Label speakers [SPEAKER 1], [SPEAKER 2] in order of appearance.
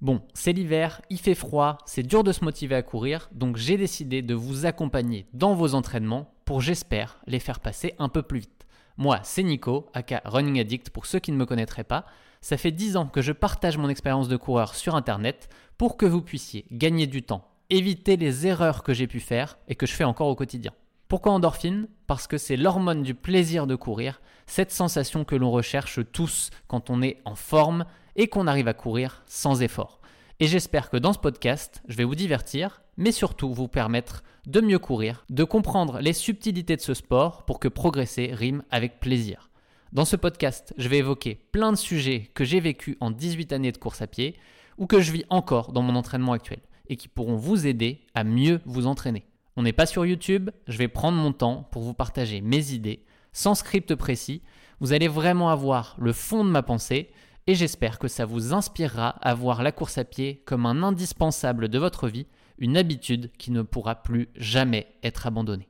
[SPEAKER 1] Bon, c'est l'hiver, il fait froid, c'est dur de se motiver à courir, donc j'ai décidé de vous accompagner dans vos entraînements pour, j'espère, les faire passer un peu plus vite. Moi, c'est Nico, aka Running Addict pour ceux qui ne me connaîtraient pas. Ça fait 10 ans que je partage mon expérience de coureur sur Internet pour que vous puissiez gagner du temps, éviter les erreurs que j'ai pu faire et que je fais encore au quotidien. Pourquoi endorphine? Parce que c'est l'hormone du plaisir de courir, cette sensation que l'on recherche tous quand on est en forme et qu'on arrive à courir sans effort. Et j'espère que dans ce podcast, je vais vous divertir, mais surtout vous permettre de mieux courir, de comprendre les subtilités de ce sport pour que progresser rime avec plaisir. Dans ce podcast, je vais évoquer plein de sujets que j'ai vécu en 18 années de course à pied ou que je vis encore dans mon entraînement actuel et qui pourront vous aider à mieux vous entraîner. On n'est pas sur YouTube, je vais prendre mon temps pour vous partager mes idées sans script précis. Vous allez vraiment avoir le fond de ma pensée et j'espère que ça vous inspirera à voir la course à pied comme un indispensable de votre vie, une habitude qui ne pourra plus jamais être abandonnée.